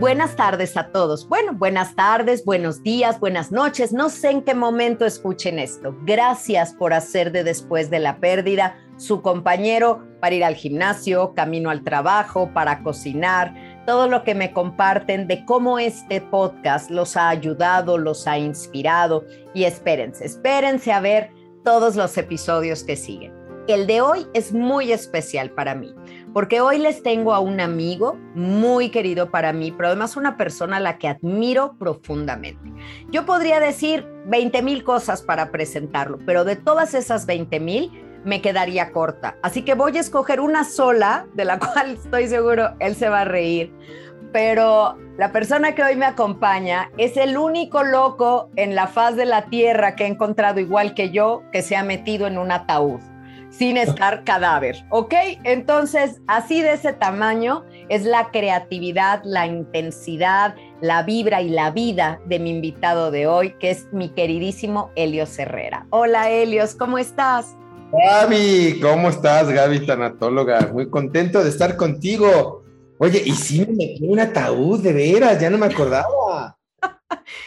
buenas tardes a todos. Bueno, buenas tardes, buenos días, buenas noches. No sé en qué momento escuchen esto. Gracias por hacer de después de la pérdida su compañero para ir al gimnasio, camino al trabajo, para cocinar, todo lo que me comparten de cómo este podcast los ha ayudado, los ha inspirado. Y espérense, espérense a ver todos los episodios que siguen. El de hoy es muy especial para mí, porque hoy les tengo a un amigo muy querido para mí, pero además una persona a la que admiro profundamente. Yo podría decir 20 mil cosas para presentarlo, pero de todas esas 20 mil me quedaría corta. Así que voy a escoger una sola, de la cual estoy seguro él se va a reír. Pero la persona que hoy me acompaña es el único loco en la faz de la tierra que he encontrado igual que yo que se ha metido en un ataúd sin estar cadáver, ¿ok? Entonces, así de ese tamaño es la creatividad, la intensidad, la vibra y la vida de mi invitado de hoy, que es mi queridísimo Helios Herrera. Hola Helios, ¿cómo estás? Gaby, ¿cómo estás, Gaby, tanatóloga? Muy contento de estar contigo. Oye, y si me metí un ataúd, de veras, ya no me acordaba.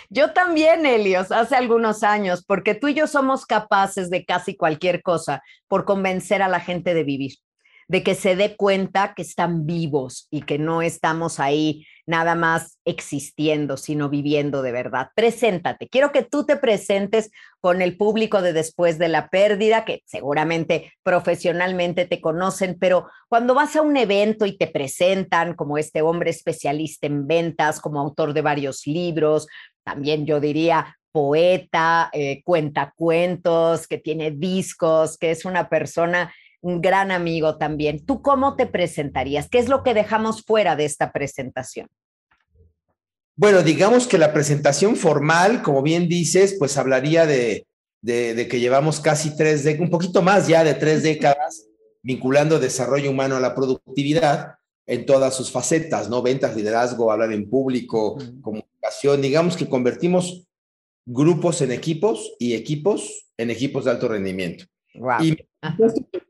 Yo también, Helios, hace algunos años, porque tú y yo somos capaces de casi cualquier cosa por convencer a la gente de vivir, de que se dé cuenta que están vivos y que no estamos ahí nada más existiendo, sino viviendo de verdad. Preséntate. Quiero que tú te presentes con el público de después de la pérdida, que seguramente profesionalmente te conocen, pero cuando vas a un evento y te presentan como este hombre especialista en ventas, como autor de varios libros, también yo diría poeta, eh, cuenta cuentos, que tiene discos, que es una persona un gran amigo también. ¿Tú cómo te presentarías? ¿Qué es lo que dejamos fuera de esta presentación? Bueno, digamos que la presentación formal, como bien dices, pues hablaría de, de, que llevamos casi tres décadas, un poquito más ya de tres décadas, vinculando desarrollo humano a la productividad en todas sus facetas, ¿no? Ventas, liderazgo, hablar en público, comunicación. Digamos que convertimos grupos en equipos y equipos en equipos de alto rendimiento. Y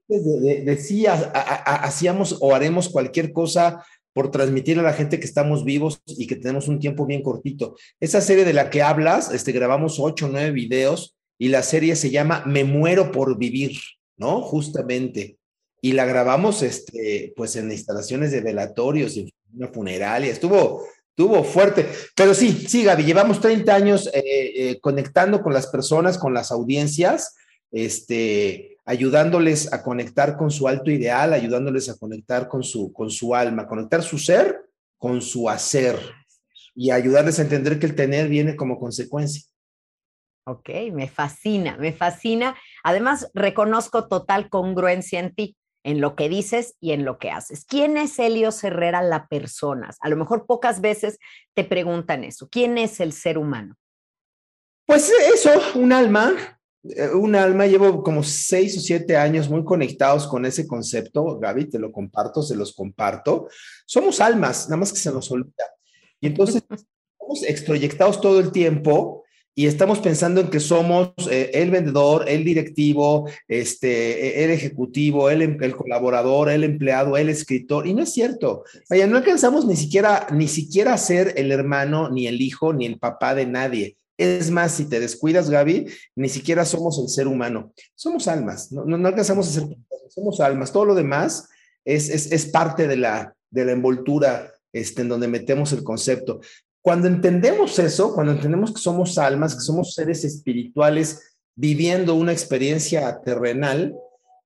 decía, hacíamos o haremos cualquier cosa por transmitir a la gente que estamos vivos y que tenemos un tiempo bien cortito. Esa serie de la que hablas, este, grabamos ocho o nueve videos y la serie se llama Me muero por vivir, ¿no? Justamente. Y la grabamos, este, pues en instalaciones de velatorios, en una funeraria. Estuvo, estuvo fuerte. Pero sí, sí, Gaby, llevamos 30 años eh, eh, conectando con las personas, con las audiencias, este, ayudándoles a conectar con su alto ideal, ayudándoles a conectar con su, con su alma, conectar su ser con su hacer y ayudarles a entender que el tener viene como consecuencia. Ok, me fascina, me fascina. Además, reconozco total congruencia en ti, en lo que dices y en lo que haces. ¿Quién es Helio Herrera la persona? A lo mejor pocas veces te preguntan eso. ¿Quién es el ser humano? Pues eso, un alma, un alma, llevo como seis o siete años muy conectados con ese concepto, Gaby, te lo comparto, se los comparto. Somos almas, nada más que se nos olvida. Y entonces estamos extroyectados todo el tiempo y estamos pensando en que somos eh, el vendedor, el directivo, este, el ejecutivo, el, el, colaborador, el empleado, el escritor, y no es cierto. Vaya, no alcanzamos ni siquiera, ni siquiera a ser el hermano, ni el hijo, ni el papá de nadie. Es más, si te descuidas, Gaby, ni siquiera somos el ser humano. Somos almas, no, no, alcanzamos a ser, somos almas. Todo lo demás es, es, parte de la, de la envoltura este, en donde metemos el concepto. Cuando entendemos eso, cuando entendemos que somos almas, que somos seres espirituales viviendo una experiencia terrenal,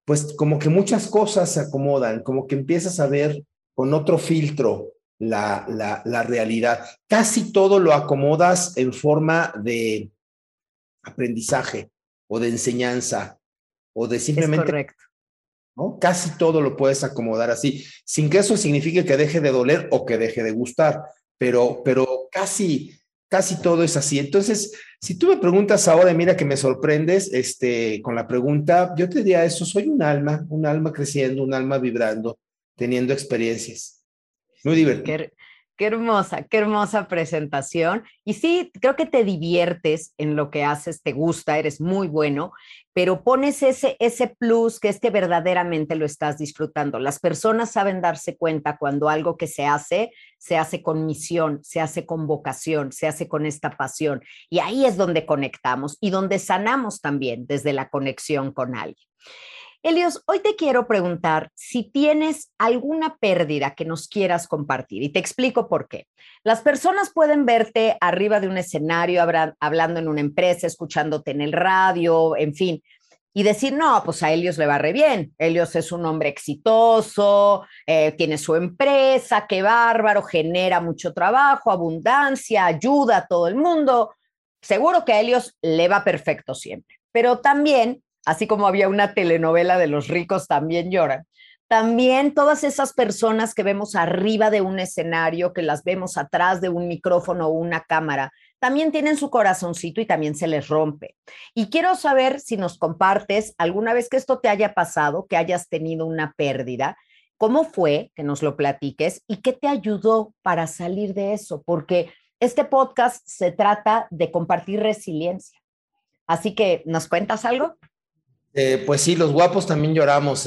pues como que muchas cosas se acomodan, como que empiezas a ver con otro filtro la, la, realidad. Casi todo lo acomodas en forma de aprendizaje o de enseñanza o de simplemente... correcto. ¿no? Casi todo lo puedes acomodar así, sin que eso signifique que deje de doler o que deje de gustar, pero, pero casi, casi todo es así. Entonces, si tú me preguntas ahora, mira que me sorprendes este, con la pregunta, yo te diría eso, soy un alma, un alma creciendo, un alma vibrando, teniendo experiencias. Muy divertido. Qué hermosa, qué hermosa presentación. Y sí, creo que te diviertes en lo que haces, te gusta, eres muy bueno, pero pones ese, ese plus que es que verdaderamente lo estás disfrutando. Las personas saben darse cuenta cuando algo que se hace, se hace con misión, se hace con vocación, se hace con esta pasión. Y ahí es donde conectamos y donde sanamos también desde la conexión con alguien. Elios, hoy te quiero preguntar si tienes alguna pérdida que nos quieras compartir y te explico por qué. Las personas pueden verte arriba de un escenario, hablando en una empresa, escuchándote en el radio, en fin, y decir, no, pues a Helios le va re bien. Helios es un hombre exitoso, eh, tiene su empresa, qué bárbaro, genera mucho trabajo, abundancia, ayuda a todo el mundo. Seguro que a Helios le va perfecto siempre. Pero también así como había una telenovela de los ricos también lloran. También todas esas personas que vemos arriba de un escenario, que las vemos atrás de un micrófono o una cámara, también tienen su corazoncito y también se les rompe. Y quiero saber si nos compartes alguna vez que esto te haya pasado, que hayas tenido una pérdida, cómo fue, que nos lo platiques y qué te ayudó para salir de eso, porque este podcast se trata de compartir resiliencia. Así que, ¿nos cuentas algo? Eh, pues sí, los guapos también lloramos.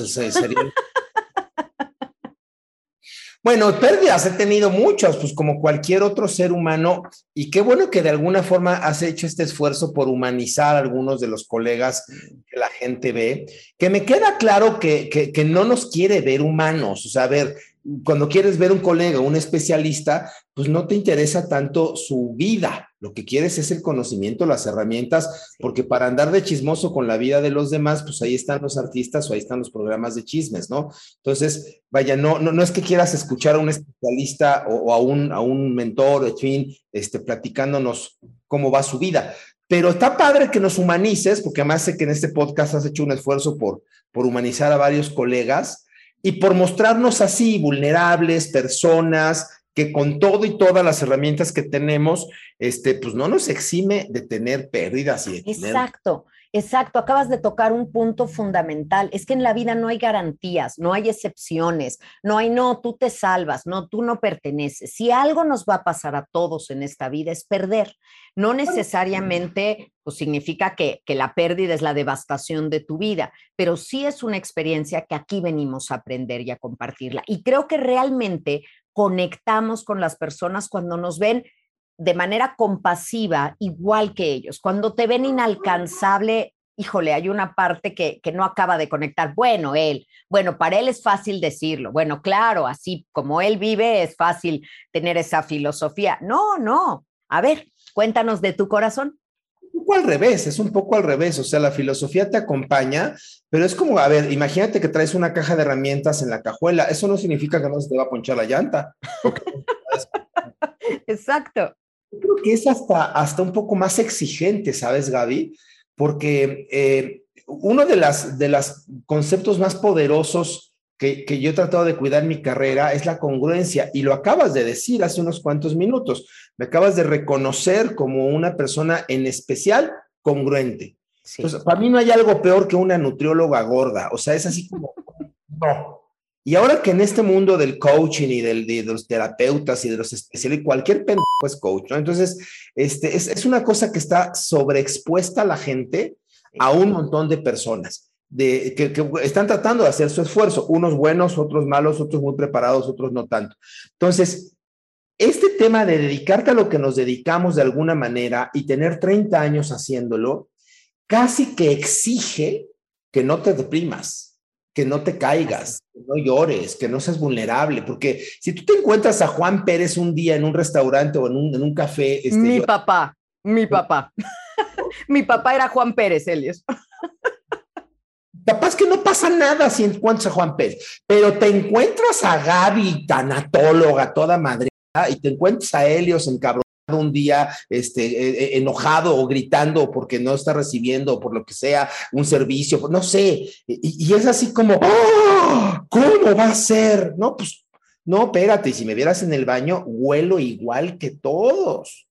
bueno, pérdidas he tenido muchas, pues como cualquier otro ser humano, y qué bueno que de alguna forma has hecho este esfuerzo por humanizar a algunos de los colegas que la gente ve, que me queda claro que, que, que no nos quiere ver humanos, o sea, ver, cuando quieres ver un colega, un especialista, pues no te interesa tanto su vida. Lo que quieres es el conocimiento, las herramientas, porque para andar de chismoso con la vida de los demás, pues ahí están los artistas o ahí están los programas de chismes, ¿no? Entonces, vaya, no, no, no es que quieras escuchar a un especialista o, a, un, a un mentor, en fin, este, platicándonos cómo va su vida. Pero está padre que nos humanices, porque además sé que en este podcast has hecho un esfuerzo por, por humanizar a varios colegas y por mostrarnos así vulnerables, personas que con todo y todas las herramientas que tenemos, este, pues no nos exime de tener pérdidas y de Exacto. Exacto, acabas de tocar un punto fundamental. Es que en la vida no hay garantías, no hay excepciones, no hay no, tú te salvas, no, tú no perteneces. Si algo nos va a pasar a todos en esta vida es perder. No necesariamente pues, significa que, que la pérdida es la devastación de tu vida, pero sí es una experiencia que aquí venimos a aprender y a compartirla. Y creo que realmente conectamos con las personas cuando nos ven de manera compasiva, igual que ellos. Cuando te ven inalcanzable, híjole, hay una parte que, que, no acaba de conectar. Bueno, él, bueno, para él es fácil decirlo. Bueno, claro, así como él vive, es fácil tener esa filosofía. No, no. A ver, cuéntanos de tu corazón. Un poco al revés, es un poco al revés. O sea, la filosofía te acompaña, pero es como, a ver, imagínate que traes una caja de herramientas en la cajuela. Eso no significa que no se te va a ponchar la llanta. Exacto creo que es hasta, hasta un poco más exigente, ¿sabes, Gaby? Porque eh, uno de los de las conceptos más poderosos que, que, yo he tratado de cuidar en mi carrera es la congruencia, y lo acabas de decir hace unos cuantos minutos. Me acabas de reconocer como una persona en especial congruente. Entonces, para mí no hay algo peor que una nutrióloga gorda. O sea, es así como, no, y ahora que en este mundo del coaching y del, de, los terapeutas y de los especialistas, cualquier pendejo es coach, ¿no? Entonces, este, es, es, una cosa que está sobreexpuesta a la gente, a un montón de personas, de, que, que, están tratando de hacer su esfuerzo, unos buenos, otros malos, otros muy preparados, otros no tanto. Entonces, este tema de dedicarte a lo que nos dedicamos de alguna manera y tener 30 años haciéndolo, casi que exige que no te deprimas que no te caigas, que no llores, que no seas vulnerable, porque si tú te encuentras a Juan Pérez un día en un restaurante o en un, en un café... Este, mi papá, mi papá. mi papá era Juan Pérez, Elios. Capaz que no pasa nada si encuentras a Juan Pérez, pero te encuentras a Gaby, tanatóloga, toda madre, y te encuentras a Helios en cabrón un día este, e, e, enojado o gritando porque no está recibiendo, por lo que sea, un servicio, no sé. Y, es así como, ¡Oh! ¿cómo va a ser? No, pues, no, espérate, si me vieras en el baño, huelo igual que todos.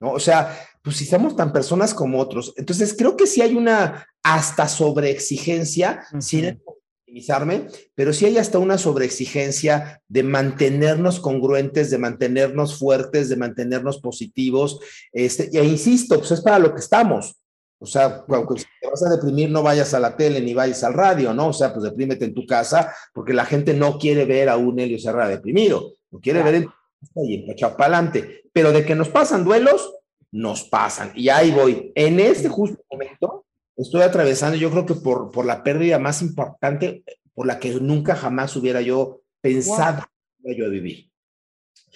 ¿no? O sea, pues si somos tan personas como otros. Entonces, creo que sí hay una hasta sobreexigencia, uh -huh. sin victimizarme, pero sí hay hasta una sobreexigencia de mantenernos congruentes, de mantenernos fuertes, de mantenernos positivos. Este, e insisto, pues es para lo que estamos. O sea, si te vas a deprimir, no vayas a la tele ni vayas al radio, ¿no? O sea, pues deprímete en tu casa, porque la gente no quiere ver a un Helio Serra deprimido, lo quiere ver en y echado para adelante. Pero de que nos pasan duelos, nos pasan. Y ahí voy. En este justo momento, estoy atravesando, yo creo que por, por la pérdida más importante, por la que nunca jamás hubiera yo pensado yo vivir.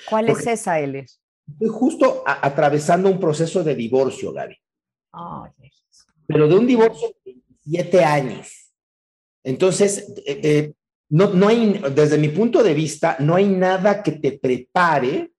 ¿Cuál es esa, Eles? Estoy justo atravesando un proceso de divorcio, Gaby. Pero de un divorcio de 27 años. Entonces, eh, eh, no, no hay, desde mi punto de vista, no hay nada que te prepare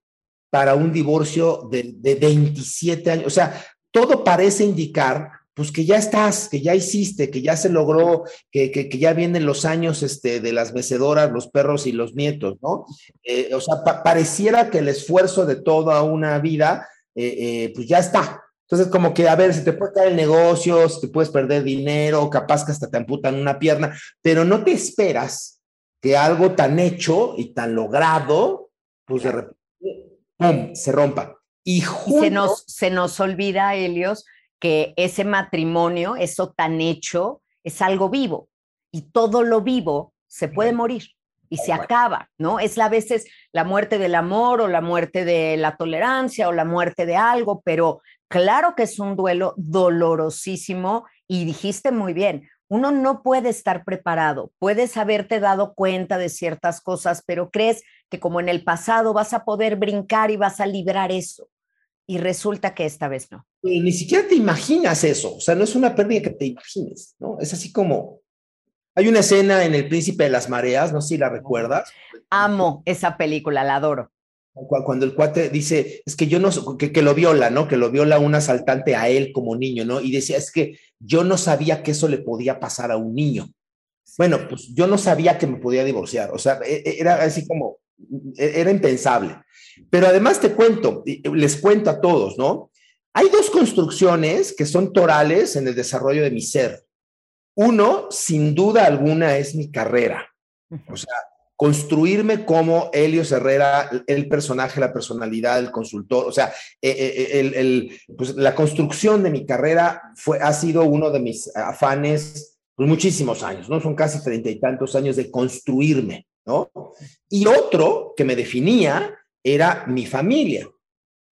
para un divorcio de, de 27 años. O sea, todo parece indicar pues que ya estás, que ya hiciste, que ya se logró, que, que, ya vienen los años este, de las mecedoras, los perros y los nietos, ¿no? Eh, o sea, pareciera que el esfuerzo de toda una vida, pues ya está, entonces, como que, a ver, si te puede caer el negocio, si te puedes perder dinero, capaz que hasta te amputan una pierna, pero no te esperas que algo tan hecho y tan logrado, pues de repente, ¡pum!, se rompa. Y, se, nos, se nos olvida, Helios, que ese matrimonio, eso tan hecho, es algo vivo. Y todo lo vivo se puede morir y se acaba, ¿no? Es a veces la muerte del amor o la muerte de la tolerancia o la muerte de algo, pero Claro que es un duelo dolorosísimo y dijiste muy bien, uno no puede estar preparado, puedes haberte dado cuenta de ciertas cosas, pero crees que como en el pasado vas a poder brincar y vas a librar eso. Y resulta que esta vez no. ni siquiera te imaginas eso, o sea, no es una pérdida que te imagines, ¿no? Es así como, hay una escena en El Príncipe de las Mareas, no sé si la recuerdas. Amo esa película, la adoro. Cuando el cuate dice, es que yo no, que, que, lo viola, ¿no? Que lo viola un asaltante a él como niño, ¿no? Y decía, es que yo no sabía que eso le podía pasar a un niño. Bueno, pues yo no sabía que me podía divorciar, o sea, e, e, era así como, era impensable. Pero además te cuento, les cuento a todos, ¿no? Hay dos construcciones que son torales en el desarrollo de mi ser. Uno, sin duda alguna, es mi carrera. O sea, construirme como Helio Herrera, el personaje, la personalidad, el consultor, o sea, eh, eh, pues, la construcción de mi carrera fue, ha sido uno de mis afanes por pues, muchísimos años, ¿no? Son casi treinta y tantos años de construirme, ¿no? Y otro que me definía era mi familia.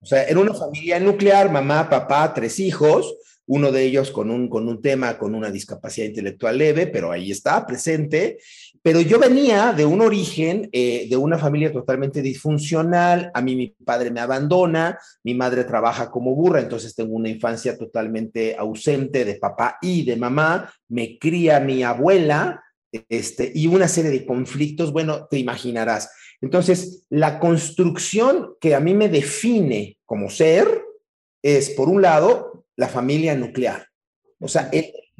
O sea, era una familia nuclear, mamá, papá, tres hijos, uno de ellos con un, con un tema, con una discapacidad intelectual leve, pero ahí está, presente. Pero yo venía de un origen, eh, de una familia totalmente disfuncional. A mí mi padre me abandona, mi madre trabaja como burra, entonces tengo una infancia totalmente ausente de papá y de mamá. Me cría mi abuela, este, y una serie de conflictos, bueno, te imaginarás. Entonces, la construcción que a mí me define como ser es, por un lado, la familia nuclear. O sea,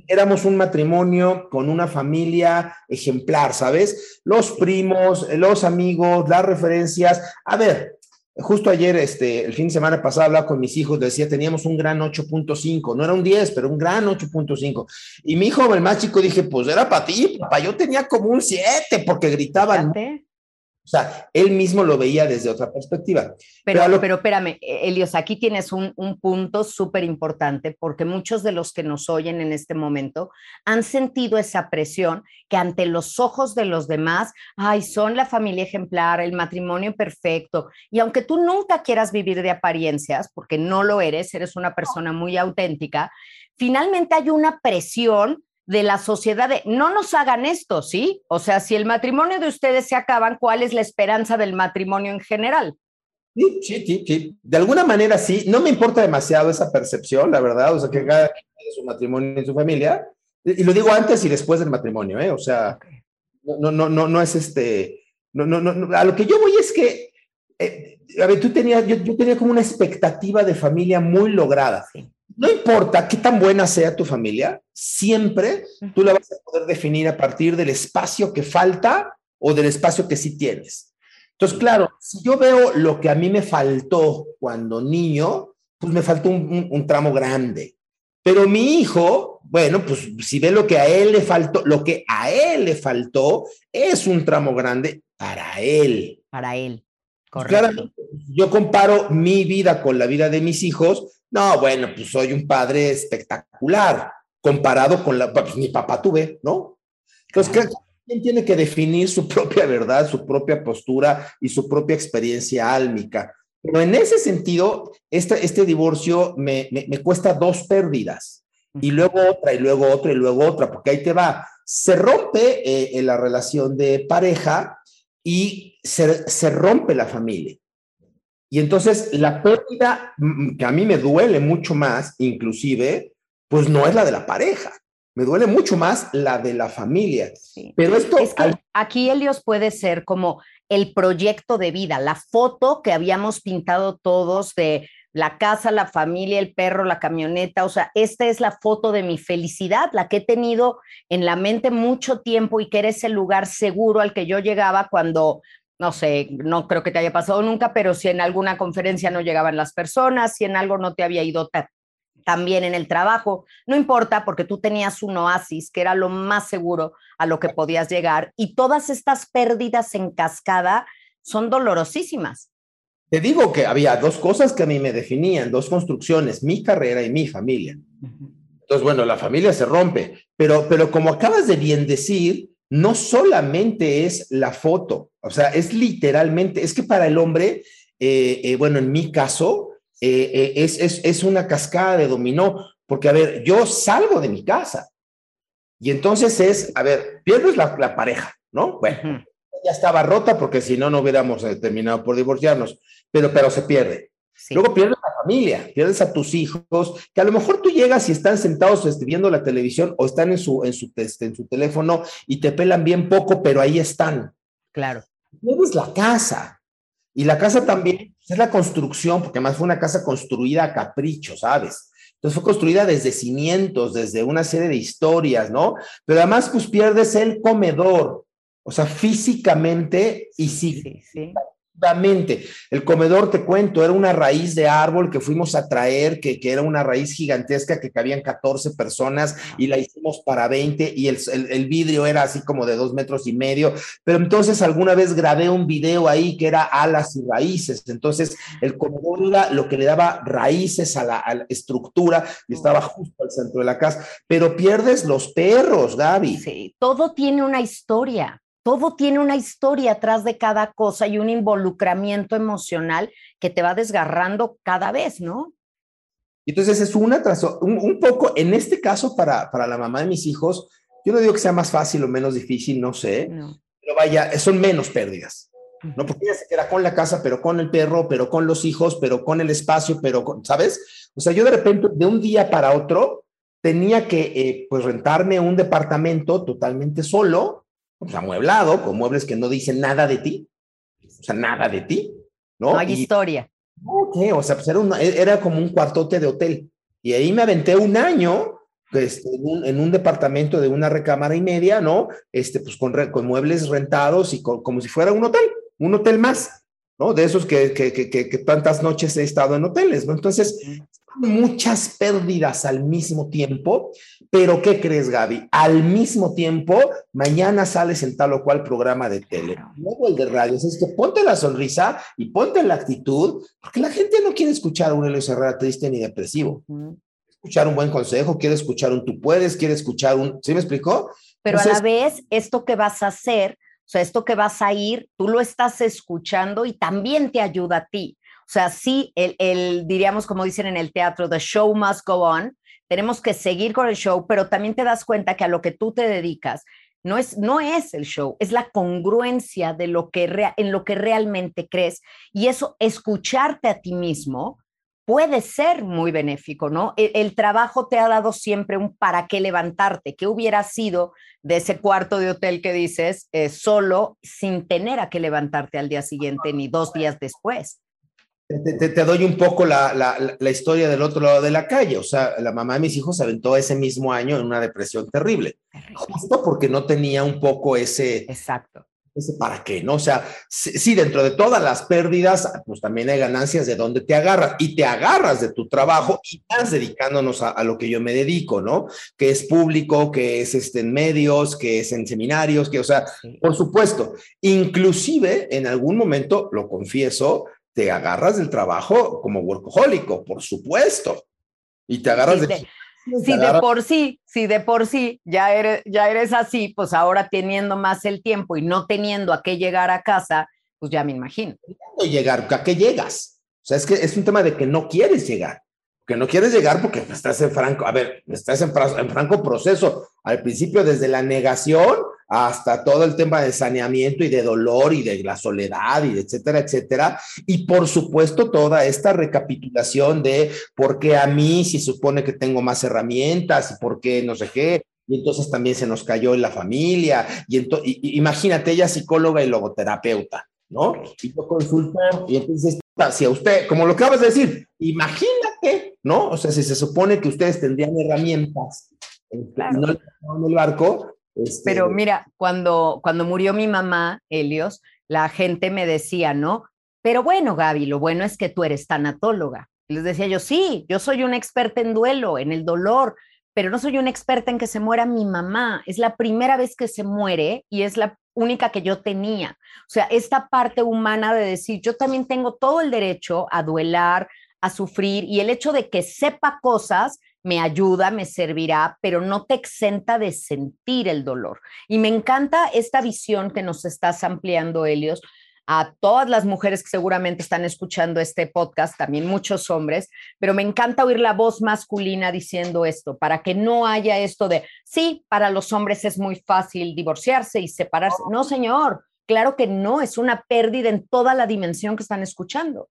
éramos un matrimonio con una familia ejemplar, ¿sabes? Los primos, los amigos, las referencias. A ver, justo ayer, este, el fin de semana pasado, hablaba con mis hijos, decía, teníamos un gran 8.5, no era un 10, pero un gran 8.5. Y mi hijo, el más chico, dije, pues era para ti, papá, yo tenía como un 7 porque gritaban. O sea, él mismo lo veía desde otra perspectiva. Pero, pero, espérame, e, Elios, aquí tienes un, un punto súper importante porque muchos de los que nos oyen en este momento han sentido esa presión que ante los ojos de los demás, ay, son la familia ejemplar, el matrimonio perfecto. Y aunque tú nunca quieras vivir de apariencias, porque no lo eres, eres una persona muy auténtica, finalmente hay una presión de la sociedad de no nos hagan esto, ¿sí? O sea, si el matrimonio de ustedes se acaban, ¿cuál es la esperanza del matrimonio en general? Sí, sí, sí, De alguna manera sí. No me importa demasiado esa percepción, la verdad. O sea, que cada quien su matrimonio y su familia. Y lo digo antes y después del matrimonio, ¿eh? O sea, no, no, no, no es este. No, no, no, a lo que yo voy es que, eh, a ver, tú tenías, yo, yo, tenía como una expectativa de familia muy lograda. Sí no importa qué tan buena sea tu familia, siempre tú la vas a poder definir a partir del espacio que falta o del espacio que sí tienes. Entonces, claro, si yo veo lo que a mí me faltó cuando niño, pues me faltó un, tramo grande. Pero mi hijo, bueno, pues si ve lo que a él le faltó, lo que a él le faltó es un tramo grande para él. Para él. Correcto. Claramente, yo comparo mi vida con la vida de mis hijos. No, bueno, pues soy un padre espectacular comparado con la, pues mi papá tuve, ¿no? Entonces, cada quien tiene que definir su propia verdad, su propia postura y su propia experiencia álmica. Pero en ese sentido, este, este divorcio me, me, cuesta dos pérdidas y luego otra y luego otra y luego otra, porque ahí te va. Se rompe eh, en la relación de pareja y se, se rompe la familia. Y entonces la pérdida que a mí me duele mucho más, inclusive, pues no es la de la pareja. Me duele mucho más la de la familia. Pero esto... Es que aquí Helios puede ser como el proyecto de vida, la foto que habíamos pintado todos de la casa, la familia, el perro, la camioneta, o sea, esta es la foto de mi felicidad, la que he tenido en la mente mucho tiempo y que era ese lugar seguro al que yo llegaba cuando, no sé, no creo que te haya pasado nunca, pero si en alguna conferencia no llegaban las personas, si en algo no te había ido también en el trabajo, no importa porque tú tenías un oasis que era lo más seguro a lo que podías llegar y todas estas pérdidas en cascada son dolorosísimas. Te digo que había dos cosas que a mí me definían, dos construcciones, mi carrera y mi familia. Entonces, bueno, la familia se rompe, pero, pero como acabas de bien decir, no solamente es la foto, o sea, es literalmente, es que para el hombre, eh, eh, bueno, en mi caso, eh, es, es, es, una cascada de dominó, porque a ver, yo salgo de mi casa y entonces es, a ver, pierdes la, la pareja, ¿no? Bueno, ya estaba rota porque si no, no hubiéramos terminado por divorciarnos, pero, pero se pierde. Luego pierdes la familia, pierdes a tus hijos, que a lo mejor tú llegas y están sentados este, viendo la televisión o están en su, en su, este, en su teléfono y te pelan bien poco, pero ahí están. Claro. Pierdes la casa, y la casa también es la construcción, porque además fue una casa construida a capricho, ¿sabes? Entonces fue construida desde cimientos, desde una serie de historias, ¿no? Pero además pues pierdes el comedor, o sea, físicamente y sí, sí, sí. El comedor, te cuento, era una raíz de árbol que fuimos a traer, que, que era una raíz gigantesca que cabían 14 personas y la hicimos para 20 y el, el, vidrio era así como de dos metros y medio. Pero entonces alguna vez grabé un video ahí que era alas y raíces. Entonces el comedor era lo que le daba raíces a la, a la estructura y estaba justo al centro de la casa. Pero pierdes los perros, Gaby. Sí, todo tiene una historia todo tiene una historia atrás de cada cosa y un involucramiento emocional que te va desgarrando cada vez, ¿no? Entonces es una un, un poco, en este caso para, para la mamá de mis hijos, yo no digo que sea más fácil o menos difícil, no sé, pero vaya, son menos pérdidas. No, porque ella se queda con la casa, pero con el perro, pero con los hijos, pero con el espacio, pero con, ¿sabes? O sea, yo de repente, de un día para otro, tenía que, eh, pues, rentarme un departamento totalmente solo, pues, amueblado, con muebles que no dicen nada de ti, o sea, nada de ti, ¿no? No hay historia. Ok, o sea, pues era, era, como un cuartote de hotel. Y ahí me aventé un año pues, en, un, en, un, departamento de una recámara y media, ¿no? Este, pues con, con muebles rentados y con, como si fuera un hotel, un hotel más, ¿no? De esos que, que, que, que tantas noches he estado en hoteles, ¿no? Entonces, muchas pérdidas al mismo tiempo, pero ¿qué crees, Gaby? Al mismo tiempo, mañana sales en tal o cual programa de tele, luego el de radio. Es que ponte la sonrisa y ponte la actitud, porque la gente no quiere escuchar a un Elio Herrera triste ni depresivo. Escuchar un buen consejo, quiere escuchar un tú puedes, quiere escuchar un. ¿Sí me explicó? Pero a la vez, esto que vas a hacer, o sea, esto que vas a ir, tú lo estás escuchando y también te ayuda a ti. O sea, sí, el, el, diríamos como dicen en el teatro, the show must go on, tenemos que seguir con el show, pero también te das cuenta que a lo que tú te dedicas no es, no es el show, es la congruencia de lo que en lo que realmente crees. Y eso, escucharte a ti mismo, puede ser muy benéfico, ¿no? El, el, trabajo te ha dado siempre un para qué levantarte, qué hubiera sido de ese cuarto de hotel que dices eh, solo sin tener a qué levantarte al día siguiente ni dos días después. Te, te, doy un poco la, la, la, historia del otro lado de la calle. O sea, la mamá de mis hijos se aventó ese mismo año en una depresión terrible. Justo porque no tenía un poco ese, Exacto. ¿para qué? ¿No? O sea, sí, dentro de todas las pérdidas, pues también hay ganancias de donde te agarras y te agarras de tu trabajo y estás dedicándonos a, lo que yo me dedico, ¿no? Que es público, que es este, en medios, que es en seminarios, que, o sea, por supuesto, inclusive en algún momento, lo confieso, te agarras del trabajo como workahólico, por supuesto, y te agarras de si de por sí, si de por sí ya eres, ya eres así, pues ahora teniendo más el tiempo y no teniendo a qué llegar a casa, pues ya me imagino. Llegar, ¿a qué llegas? O sea, es que es un tema de que no quieres llegar que no quieres llegar porque estás en franco, a ver, estás en, franco proceso. Al principio, desde la negación hasta todo el tema de saneamiento y de dolor y de la soledad y etcétera, etcétera. Y por supuesto, toda esta recapitulación de por qué a mí si supone que tengo más herramientas y por qué no sé qué. Y entonces también se nos cayó en la familia. Y, y imagínate, ella psicóloga y logoterapeuta, ¿no? Y yo consultor. Y entonces, si a usted, como lo acabas de decir, imagínate ¿no? O sea, si se supone que ustedes tendrían herramientas en, el barco. Este, Pero mira, cuando, cuando murió mi mamá, Helios, la gente me decía, ¿no? Pero bueno, Gaby, lo bueno es que tú eres tanatóloga. les decía yo, sí, yo soy una experta en duelo, en el dolor, pero no soy una experta en que se muera mi mamá. Es la primera vez que se muere y es la única que yo tenía. O sea, esta parte humana de decir, yo también tengo todo el derecho a duelar, a sufrir y el hecho de que sepa cosas me ayuda, me servirá, pero no te exenta de sentir el dolor. Y me encanta esta visión que nos estás ampliando, Helios, a todas las mujeres que seguramente están escuchando este podcast, también muchos hombres, pero me encanta oír la voz masculina diciendo esto, para que no haya esto de, sí, para los hombres es muy fácil divorciarse y separarse. No, señor, claro que no, es una pérdida en toda la dimensión que están escuchando.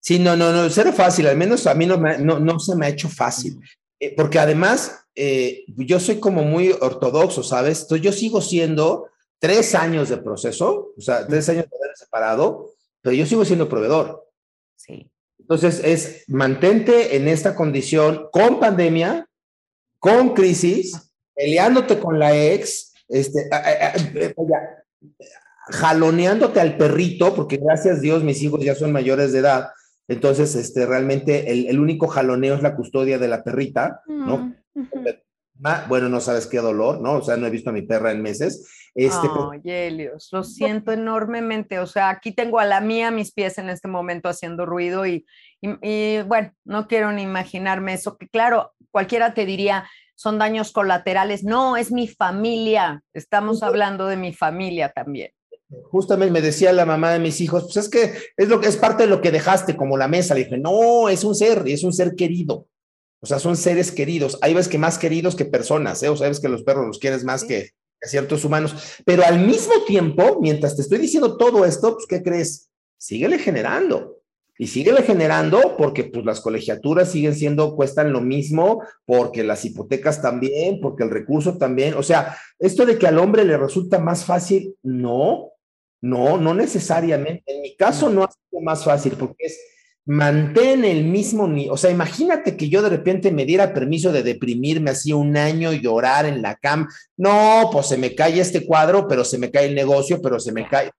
Sí, no, no, no, cero fácil, al menos a mí no, no, se me ha hecho fácil, eh, porque además eh, yo soy como muy ortodoxo, ¿sabes? Entonces yo sigo siendo tres años de proceso, o sea, tres años de haber separado, pero yo sigo siendo proveedor. Sí. Entonces es mantente en esta condición con pandemia, con crisis, peleándote con la ex, este, jaloneándote al perrito, porque gracias a Dios mis hijos ya son mayores de edad, entonces, este, realmente el, único jaloneo es la custodia de la perrita, ¿no? Mm, bueno, no sabes qué dolor, ¿no? O sea, no he visto a mi perra en meses. Este, oh, Helios, lo siento enormemente. O sea, aquí tengo a la mía, mis pies en este momento haciendo ruido y, y, bueno, no quiero ni imaginarme eso, que claro, cualquiera te diría, son daños colaterales. No, es mi familia. Estamos hablando de mi familia también. Justamente me decía la mamá de mis hijos, pues es que es lo que es parte de lo que dejaste como la mesa. Le dije, no, es un ser, y es un ser querido. O sea, son seres queridos. Hay veces que más queridos que personas, ¿eh? O sea, ves que los perros los quieres más que, que ciertos humanos. Pero al mismo tiempo, mientras te estoy diciendo todo esto, pues, ¿qué crees? Síguele generando. Y síguele generando porque pues las colegiaturas siguen siendo, cuestan lo mismo, porque las hipotecas también, porque el recurso también. O sea, esto de que al hombre le resulta más fácil, no, no, no necesariamente. En mi caso no ha sido más fácil porque es mantén el mismo nivel. O sea, imagínate que yo de repente me diera permiso de deprimirme así un año y llorar en la cama. No, pues se me cae este cuadro, pero se me cae el negocio, pero se me cae.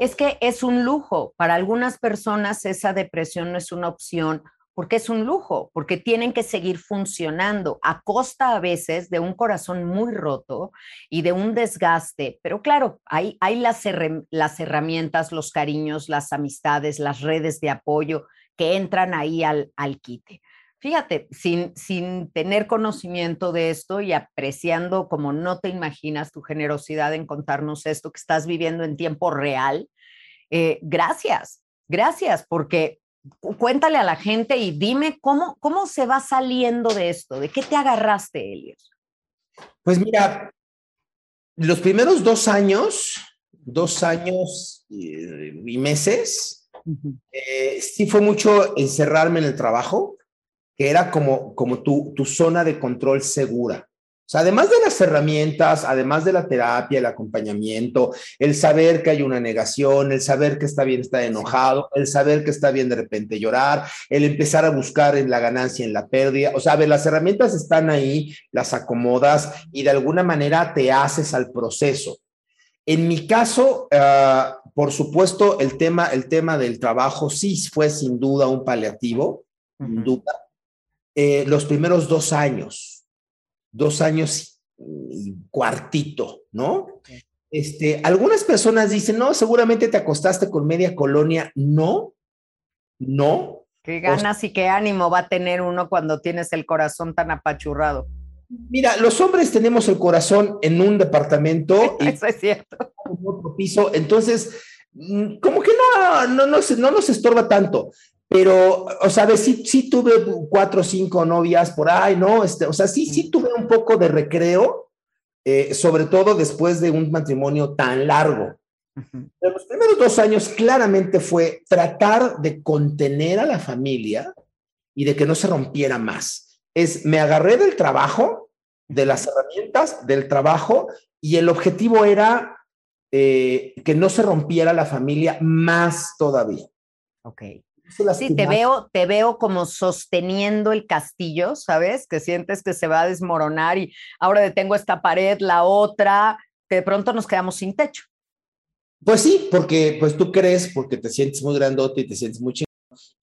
Es que es un lujo. Para algunas personas esa depresión no es una opción porque es un lujo, porque tienen que seguir funcionando a costa a veces de un corazón muy roto y de un desgaste. Pero claro, hay, hay las, herramientas, los cariños, las amistades, las redes de apoyo que entran ahí al, al quite. Fíjate, sin, sin tener conocimiento de esto y apreciando como no te imaginas tu generosidad en contarnos esto que estás viviendo en tiempo real, eh, gracias, gracias, porque cuéntale a la gente y dime cómo, cómo se va saliendo de esto, de qué te agarraste, Elios. Pues mira, los primeros dos años, dos años y, meses, eh, sí fue mucho encerrarme en el trabajo, que era como, como tu, tu zona de control segura. O sea, además de las herramientas, además de la terapia, el acompañamiento, el saber que hay una negación, el saber que está bien estar enojado, el saber que está bien de repente llorar, el empezar a buscar en la ganancia, en la pérdida. O sea, las herramientas están ahí, las acomodas y de alguna manera te haces al proceso. En mi caso, ah, por supuesto, el tema, el tema del trabajo sí fue sin duda un paliativo, sin duda. Eh, los primeros dos años, dos años y cuartito, ¿no? Este, algunas personas dicen, no, seguramente te acostaste con media colonia. No, no. Qué ganas y qué ánimo va a tener uno cuando tienes el corazón tan apachurrado. Mira, los hombres tenemos el corazón en un departamento. Eso es cierto. En otro piso, entonces, mm, como que no, no, no, no nos estorba tanto. Pero, o sea, sí, sí tuve cuatro o cinco novias por ahí, ¿no? Este, o sea, sí, sí tuve un poco de recreo, eh, sobre todo después de un matrimonio tan largo. Pero los primeros dos años claramente fue tratar de contener a la familia y de que no se rompiera más. Es, me agarré del trabajo, de las herramientas, del trabajo, y el objetivo era eh, que no se rompiera la familia más todavía. Ok. Sí, te veo, te veo como sosteniendo el castillo, ¿sabes? Que sientes que se va a desmoronar y ahora detengo esta pared, la otra, que de pronto nos quedamos sin techo. Pues sí, porque pues tú crees, porque te sientes muy grandote y te sientes muy chido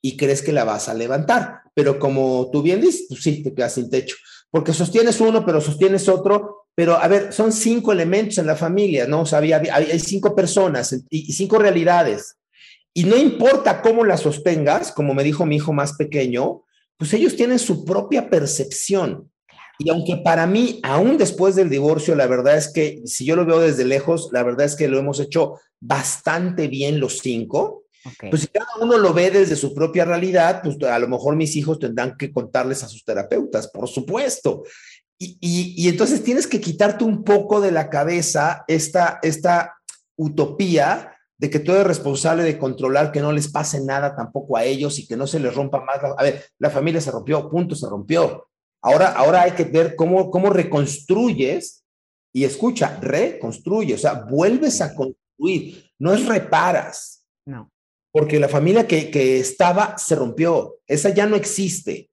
y crees que la vas a levantar, pero como tú bien dices, pues sí, te quedas sin techo, porque sostienes uno, pero sostienes otro, pero a ver, son cinco elementos en la familia, ¿no? O sea, hay cinco personas y cinco realidades. Y no importa cómo la sostengas, como me dijo mi hijo más pequeño, pues ellos tienen su propia percepción. Y aunque para mí, aún después del divorcio, la verdad es que si yo lo veo desde lejos, la verdad es que lo hemos hecho bastante bien los cinco. Pues si cada uno lo ve desde su propia realidad, pues a lo mejor mis hijos tendrán que contarles a sus terapeutas, por supuesto. Y, y, entonces tienes que quitarte un poco de la cabeza esta, esta utopía de que tú eres responsable de controlar que no les pase nada tampoco a ellos y que no se les rompa más. a ver, la familia se rompió, punto, se rompió. Ahora, ahora hay que ver cómo, cómo reconstruyes y escucha, reconstruye, o sea, vuelves a construir, no es reparas. No. Porque la familia que, que estaba se rompió, esa ya no existe.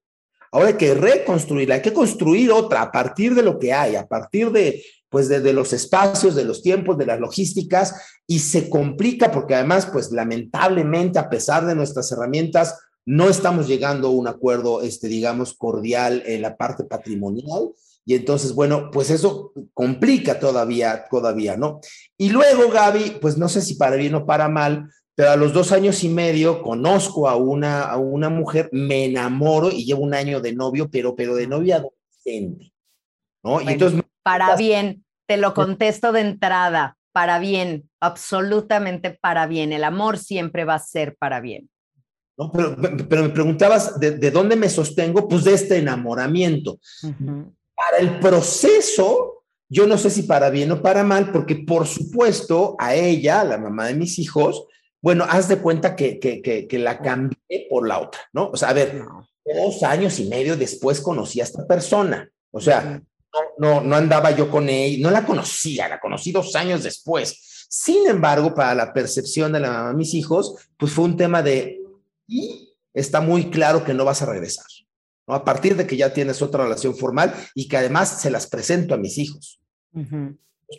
Ahora hay que reconstruirla, hay que construir otra a partir de lo que hay, a partir de, pues de, los espacios, de los tiempos, de las logísticas, y se complica porque además, pues lamentablemente, a pesar de nuestras herramientas, no estamos llegando a un acuerdo, este, digamos, cordial en la parte patrimonial. Y entonces, bueno, pues eso complica todavía, todavía, ¿no? Y luego, Gaby, pues no sé si para bien o para mal, pero a los dos años y medio conozco a una, a una mujer, me enamoro y llevo un año de novio, pero, pero de novia adolescente, ¿no? y entonces para bien, te lo contesto de entrada, para bien, absolutamente para bien. El amor siempre va a ser para bien. No, pero, pero me preguntabas de, dónde me sostengo, pues de este enamoramiento. Para el proceso, yo no sé si para bien o para mal, porque por supuesto a ella, la mamá de mis hijos, bueno, haz de cuenta que, que, que, la cambié por la otra, ¿no? O sea, a ver, dos años y medio después conocí a esta persona. O sea, no, no, andaba yo con ella, no la conocía, la conocí dos años después. Sin embargo, para la percepción de la mamá de mis hijos, pues fue un tema de, y está muy claro que no vas a regresar, ¿no? A partir de que ya tienes otra relación formal y que además se las presento a mis hijos.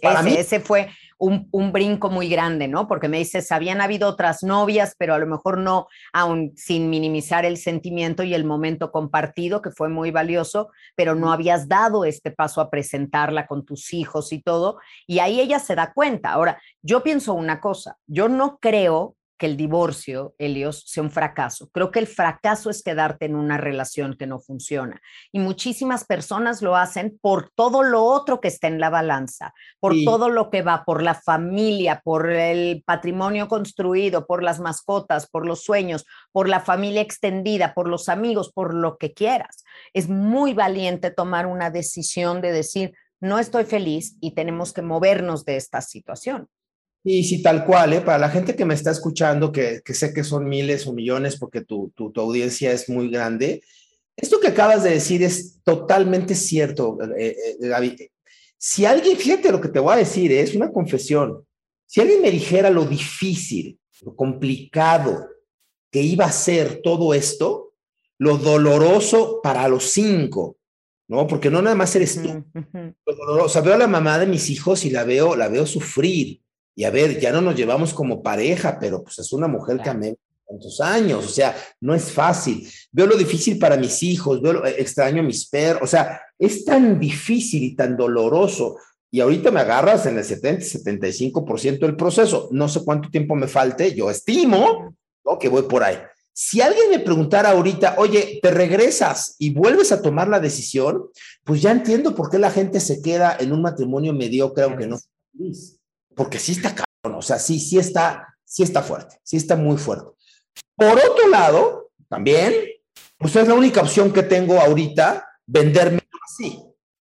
Para ese, mí, ese fue un, un, brinco muy grande, ¿no? Porque me dices, habían habido otras novias, pero a lo mejor no, aún sin minimizar el sentimiento y el momento compartido, que fue muy valioso, pero no habías dado este paso a presentarla con tus hijos y todo. Y ahí ella se da cuenta. Ahora, yo pienso una cosa, yo no creo que el divorcio, Helios, sea un fracaso. Creo que el fracaso es quedarte en una relación que no funciona. Y muchísimas personas lo hacen por todo lo otro que está en la balanza, por todo lo que va, por la familia, por el patrimonio construido, por las mascotas, por los sueños, por la familia extendida, por los amigos, por lo que quieras. Es muy valiente tomar una decisión de decir, no estoy feliz y tenemos que movernos de esta situación. Sí, sí, tal cual, ¿eh? Para la gente que me está escuchando, que, que sé que son miles o millones porque tu, tu, tu, audiencia es muy grande, esto que acabas de decir es totalmente cierto, eh, eh, Gaby. Si alguien, fíjate lo que te voy a decir, ¿eh? es una confesión. Si alguien me dijera lo difícil, lo complicado que iba a ser todo esto, lo doloroso para los cinco, ¿no? Porque no nada más eres tú. O sea, veo a la mamá de mis hijos y la veo, la veo sufrir Y a ver, ya no nos llevamos como pareja, pero pues es una mujer que amé tantos años, o sea, no es fácil. Veo lo difícil para mis hijos, veo lo, eh, extraño a mis perros, o sea, es tan difícil y tan doloroso. Y ahorita me agarras en el 70, 75% del proceso. No sé cuánto tiempo me falte, yo estimo que voy por ahí. Si alguien me preguntara ahorita, oye, ¿te regresas y vuelves a tomar la decisión? Pues ya entiendo por qué la gente se queda en un matrimonio mediocre, aunque no feliz. Porque sí está cabrón, o sea, sí, sí está, sí está fuerte, sí está muy fuerte. Por otro lado, también, pues es la única opción que tengo ahorita, venderme así.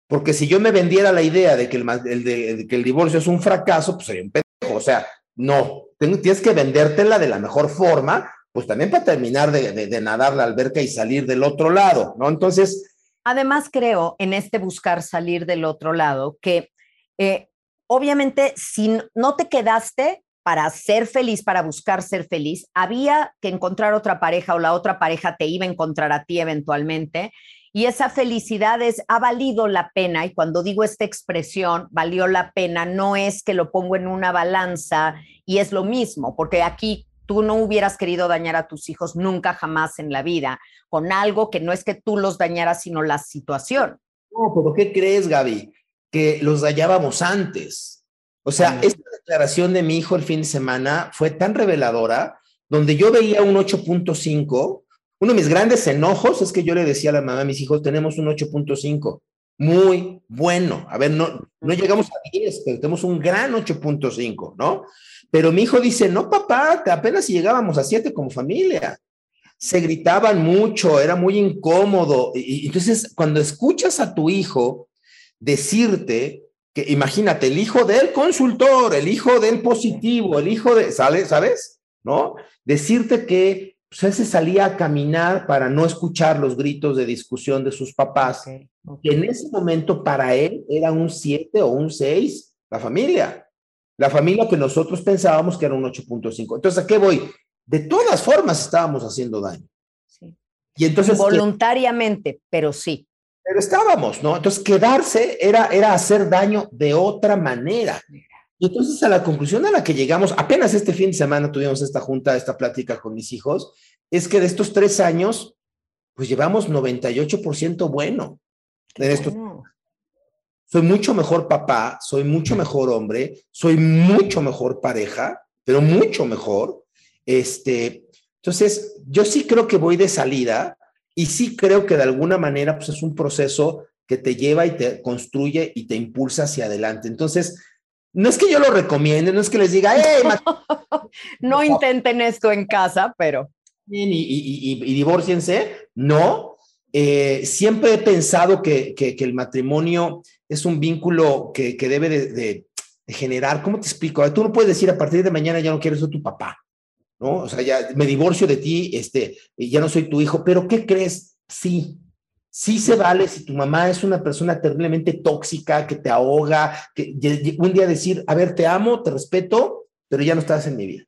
Porque si yo me vendiera la idea de que el, de, que el divorcio es un fracaso, pues sería un pendejo. O sea, no, tienes que vendértela de la mejor forma, pues también para terminar de, de, nadar la alberca y salir del otro lado, ¿no? Entonces... Además, creo en este buscar salir del otro lado que eh, obviamente si no te quedaste para ser feliz, para buscar ser feliz, había que encontrar otra pareja o la otra pareja te iba a encontrar a ti eventualmente. Y esa felicidad es, ha valido la pena, y cuando digo esta expresión, valió la pena, no es que lo pongo en una balanza y es lo mismo, porque aquí tú no hubieras querido dañar a tus hijos nunca jamás en la vida, con algo que no es que tú los dañaras, sino la situación. No, pero ¿qué crees, Gaby? Que los dañábamos antes. O sea, esta declaración de mi hijo el fin de semana fue tan reveladora, donde yo veía un 8.5. Uno de mis grandes enojos es que yo le decía a la mamá de mis hijos, tenemos un 8.5. Muy bueno. A ver, no, no llegamos a 10, pero tenemos un gran 8.5, ¿no? Pero mi hijo dice, no, papá, apenas si llegábamos a 7 como familia. Se gritaban mucho, era muy incómodo. Y, entonces, cuando escuchas a tu hijo decirte, imagínate, el hijo del consultor, el hijo del positivo, el hijo de, ¿sale, ¿sabes? ¿No? Decirte que pues, él se salía a caminar para no escuchar los gritos de discusión de sus papás, que en ese momento para él era un 7 o un 6, la familia. La familia que nosotros pensábamos que era un 8.5. Entonces, ¿a qué voy? De todas formas estábamos haciendo daño. Sí. Y entonces... Voluntariamente, pero sí pero estábamos, ¿no? Entonces, quedarse era, era hacer daño de otra manera. Y entonces, a la conclusión a la que llegamos, apenas este fin de semana tuvimos esta junta, esta plática con mis hijos, es que de estos tres años, pues llevamos 98% bueno. En esto. Soy mucho mejor papá, soy mucho mejor hombre, soy mucho mejor pareja, pero mucho mejor. Este, entonces, yo sí creo que voy de salida y sí creo que de alguna manera pues, es un proceso que te lleva y te construye y te impulsa hacia adelante. Entonces, no es que yo lo recomiende, no es que les diga, ¡eh! no intenten esto en casa, pero... Y, y, y, divórciense, no. Eh, siempre he pensado que, que, el matrimonio es un vínculo que, que debe de, de, generar, ¿cómo te explico? Tú no puedes decir a partir de mañana ya no quiero ser tu papá. ¿No? O sea, ya me divorcio de ti, este, ya no soy tu hijo, pero ¿qué crees? Sí, sí se vale si tu mamá es una persona terriblemente tóxica, que te ahoga, que un día decir, a ver, te amo, te respeto, pero ya no estás en mi vida.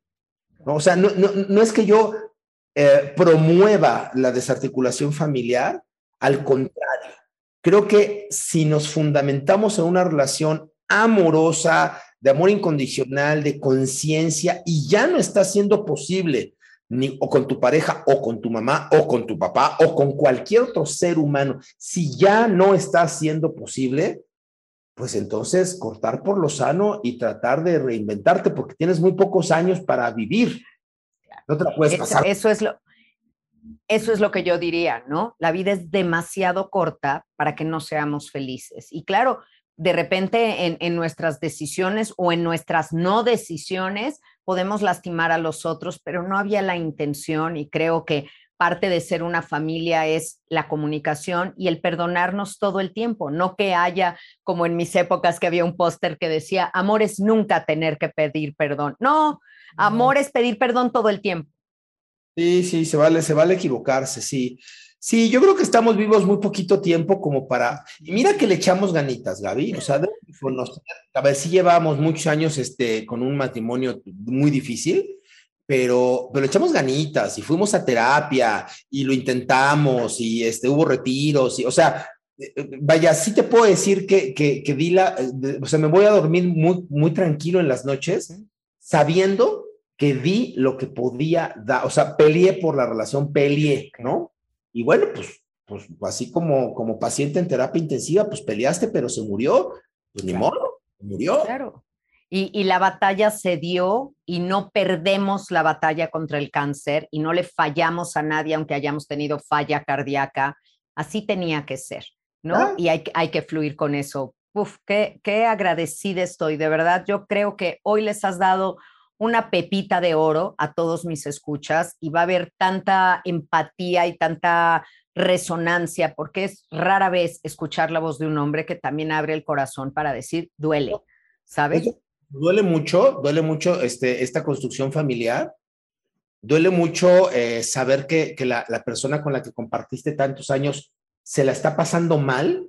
¿no? O sea, no, no, no es que yo eh, promueva la desarticulación familiar, al contrario, creo que si nos fundamentamos en una relación amorosa, de amor incondicional, de conciencia, y ya no está siendo posible ni o con tu pareja, o con tu mamá, o con tu papá, o con cualquier otro ser humano, si ya no está siendo posible, pues entonces cortar por lo sano y tratar de reinventarte, porque tienes muy pocos años para vivir. No te la puedes pasar. Eso es lo, eso es lo que yo diría, ¿no? La vida es demasiado corta para que no seamos felices. Y claro, de repente en, nuestras decisiones o en nuestras no decisiones podemos lastimar a los otros, pero no había la intención y creo que parte de ser una familia es la comunicación y el perdonarnos todo el tiempo, no que haya como en mis épocas que había un póster que decía, amor es nunca tener que pedir perdón. No, amor es pedir perdón todo el tiempo. Sí, sí, se vale, se vale equivocarse, sí. Sí, yo creo que estamos vivos muy poquito tiempo como para... Y mira que le echamos ganitas, Gaby. O sea, a ver, sí llevábamos muchos años este, con un matrimonio muy difícil, pero, pero echamos ganitas y fuimos a terapia y lo intentamos y este, hubo retiros. Y, o sea, vaya, sí te puedo decir que, que, que di la, o sea, me voy a dormir muy, muy tranquilo en las noches, sabiendo que di lo que podía dar, o sea, peleé por la relación, peleé, ¿no? Y bueno, pues, pues así como, como paciente en terapia intensiva, pues peleaste, pero se murió, pues ni modo, murió. Claro. Y, y, la batalla se dio y no perdemos la batalla contra el cáncer y no le fallamos a nadie aunque hayamos tenido falla cardíaca. Así tenía que ser, ¿no? Ah. Y hay, hay que fluir con eso. Uf, qué, qué agradecida estoy, de verdad. Yo creo que hoy les has dado una pepita de oro a todos mis escuchas y va a haber tanta empatía y tanta resonancia, porque es rara vez escuchar la voz de un hombre que también abre el corazón para decir, duele, ¿sabes? Duele mucho, duele mucho este, esta construcción familiar. Duele mucho eh, saber que, que la, la, persona con la que compartiste tantos años se la está pasando mal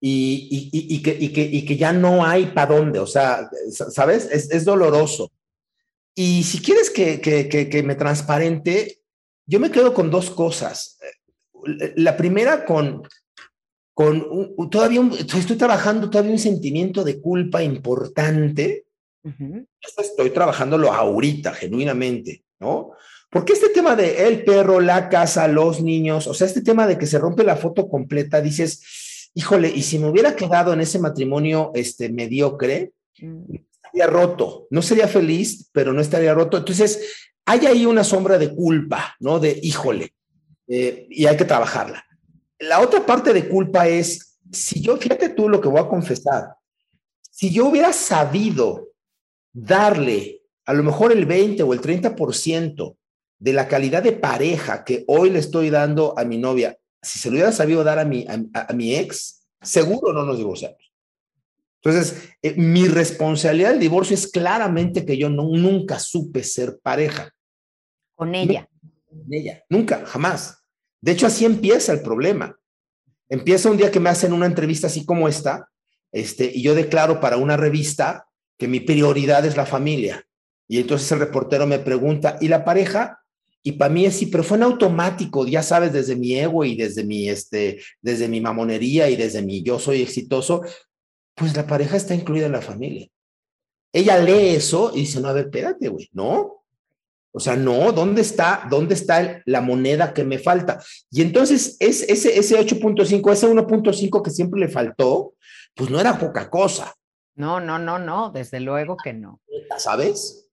y, y, y, y que, que, que, ya no hay para dónde. O sea, ¿sabes? Es, es doloroso. Y si quieres que, que, que, me transparente, yo me quedo con dos cosas. La primera con, con todavía estoy trabajando todavía un sentimiento de culpa importante. Estoy trabajándolo ahorita, genuinamente, ¿no? Porque este tema de el perro, la casa, los niños, o sea, este tema de que se rompe la foto completa, dices, híjole, y si me hubiera quedado en ese matrimonio este, mediocre, mm. Roto. No sería feliz, pero no estaría roto. Entonces, hay ahí una sombra de culpa, ¿no? De, híjole, eh, y hay que trabajarla. La otra parte de culpa es, si yo, fíjate tú lo que voy a confesar, si yo hubiera sabido darle a lo mejor el 20 o el 30% de la calidad de pareja que hoy le estoy dando a mi novia, si se lo hubiera sabido dar a mi, a, mi ex, seguro no nos divorciamos. Entonces, eh, mi responsabilidad del divorcio es claramente que yo no, nunca supe ser pareja. Con ella. Con ella, nunca, jamás. De hecho, así empieza el problema. Empieza un día que me hacen una entrevista así como esta, este, y yo declaro para una revista que mi prioridad es la familia. Y entonces el reportero me pregunta, ¿y la pareja? Y para mí es sí, pero fue en automático, ya sabes, desde mi ego y desde mi, este, desde mi mamonería y desde mi yo soy exitoso, pues la pareja está incluida en la familia. Ella lee eso y dice, no, a ver, espérate, güey, no, o sea, no, ¿dónde está, dónde está la moneda que me falta? Y entonces es, ese, ese 8.5, ese 1.5 que siempre le faltó, pues no era poca cosa. No, no, no, no, desde luego que no. ¿Sabes?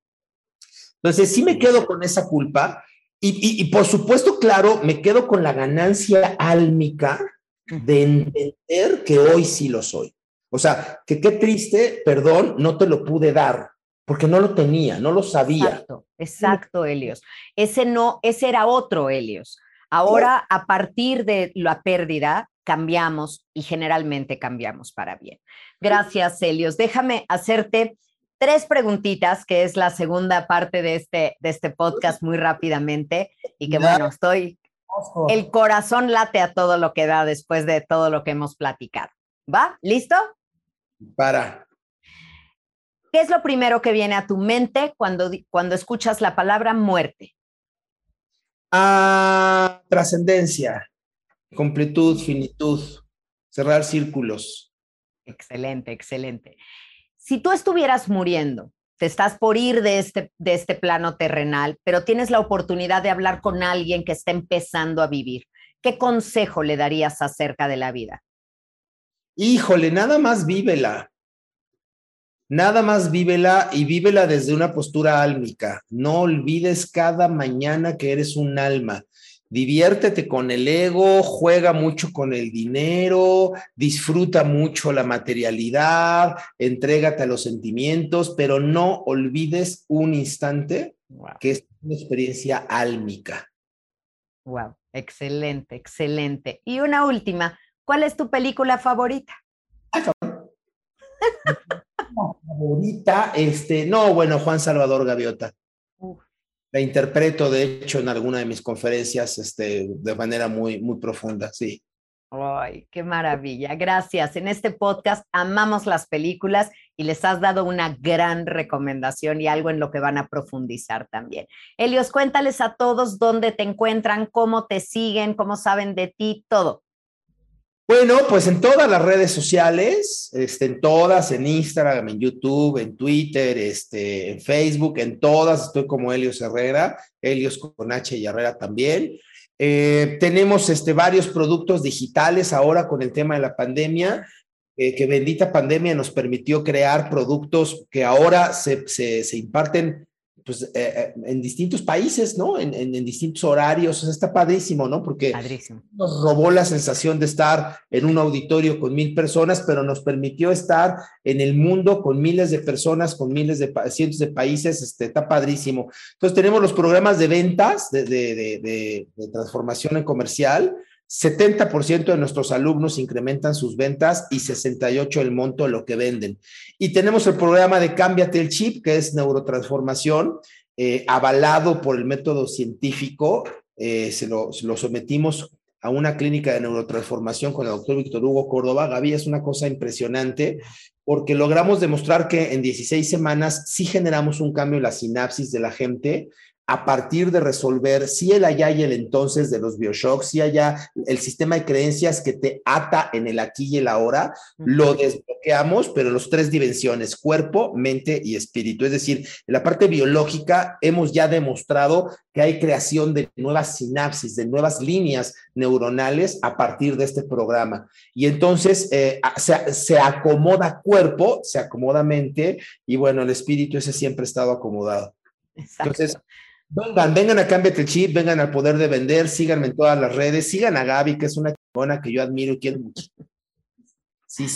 Entonces sí me quedo con esa culpa y, y, por supuesto, claro, me quedo con la ganancia álmica de entender que hoy sí lo soy. O sea, que qué triste, perdón, no te lo pude dar, porque no lo tenía, no lo sabía. Exacto, exacto, Helios. Ese no, ese era otro Helios. Ahora, a partir de la pérdida, cambiamos y generalmente cambiamos para bien. Gracias, Helios. Déjame hacerte tres preguntitas, que es la segunda parte de este, de este podcast muy rápidamente y que bueno, estoy, el corazón late a todo lo que da después de todo lo que hemos platicado. ¿Va? ¿Listo? Para. ¿Qué es lo primero que viene a tu mente cuando, cuando escuchas la palabra muerte? Ah, trascendencia, completud, finitud, cerrar círculos. Excelente, excelente. Si tú estuvieras muriendo, te estás por ir de este, de este plano terrenal, pero tienes la oportunidad de hablar con alguien que está empezando a vivir, ¿qué consejo le darías acerca de la vida? Híjole, nada más vívela. Nada más vívela y vívela desde una postura álmica. No olvides cada mañana que eres un alma. Diviértete con el ego, juega mucho con el dinero, disfruta mucho la materialidad, entrégate a los sentimientos, pero no olvides un instante que es una experiencia álmica. Wow, excelente, excelente. Y una última, ¿cuál es tu película favorita? favorita, este, no, bueno, Juan Salvador Gaviota. La interpreto, de hecho, en alguna de mis conferencias, este, de manera muy, muy profunda, sí. Ay, qué maravilla. Gracias. En este podcast amamos las películas y les has dado una gran recomendación y algo en lo que van a profundizar también. Elios, cuéntales a todos dónde te encuentran, cómo te siguen, cómo saben de ti, todo. Bueno, pues en todas las redes sociales, este, en todas, en Instagram, en YouTube, en Twitter, este, en Facebook, en todas, estoy como Helios Herrera, Helios con H y Herrera también. Eh, tenemos este, varios productos digitales ahora con el tema de la pandemia, eh, que bendita pandemia nos permitió crear productos que ahora se, se, se imparten pues, eh, eh, en distintos países, ¿no? En, en, distintos horarios, o sea, está padrísimo, ¿no? Porque nos robó la sensación de estar en un auditorio con mil personas, pero nos permitió estar en el mundo con miles de personas, con miles de cientos de países, este, está padrísimo. Entonces tenemos los programas de ventas, de, de, de, de transformación en comercial, 70% de nuestros alumnos incrementan sus ventas y 68% el monto de lo que venden. Y tenemos el programa de Cámbiate el Chip, que es neurotransformación, eh, avalado por el método científico. Eh, se, lo, sometimos a una clínica de neurotransformación con el doctor Víctor Hugo Córdoba. Gaby, es una cosa impresionante porque logramos demostrar que en 16 semanas sí generamos un cambio en la sinapsis de la gente a partir de resolver si el allá y el entonces de los bioshocks, si allá el sistema de creencias que te ata en el aquí y el ahora, lo desbloqueamos, pero en las tres dimensiones, cuerpo, mente y espíritu. Es decir, en la parte biológica hemos ya demostrado que hay creación de nuevas sinapsis, de nuevas líneas neuronales a partir de este programa. Y entonces eh, se, se acomoda cuerpo, se acomoda mente y bueno, el espíritu ese siempre ha estado acomodado. Exacto. Entonces, Vengan, vengan a Cámbiate el Chip, vengan al Poder de Vender, síganme en todas las redes, sigan a Gaby, que es una chingona que yo admiro y quiero mucho. Sí,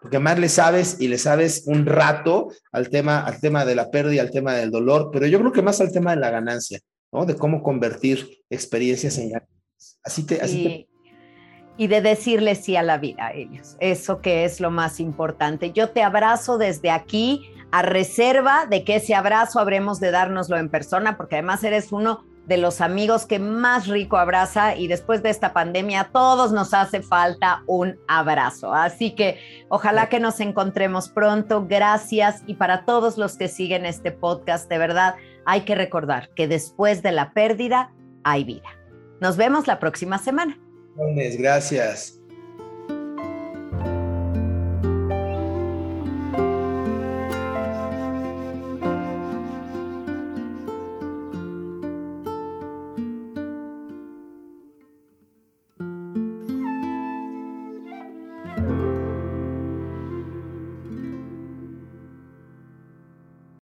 porque más le sabes y le sabes un rato al tema, al tema de la pérdida, al tema del dolor, pero yo creo que más al tema de la ganancia, ¿no? De cómo convertir experiencias en ganancias. Así te, así te... Y de decirle sí a la vida a ellos. Eso que es lo más importante. Yo te abrazo desde aquí a reserva de que ese abrazo habremos de dárnoslo en persona, porque además eres uno de los amigos que más rico abraza y después de esta pandemia a todos nos hace falta un abrazo. Así que ojalá que nos encontremos pronto. Gracias y para todos los que siguen este podcast, de verdad hay que recordar que después de la pérdida hay vida. Nos vemos la próxima semana. Gracias.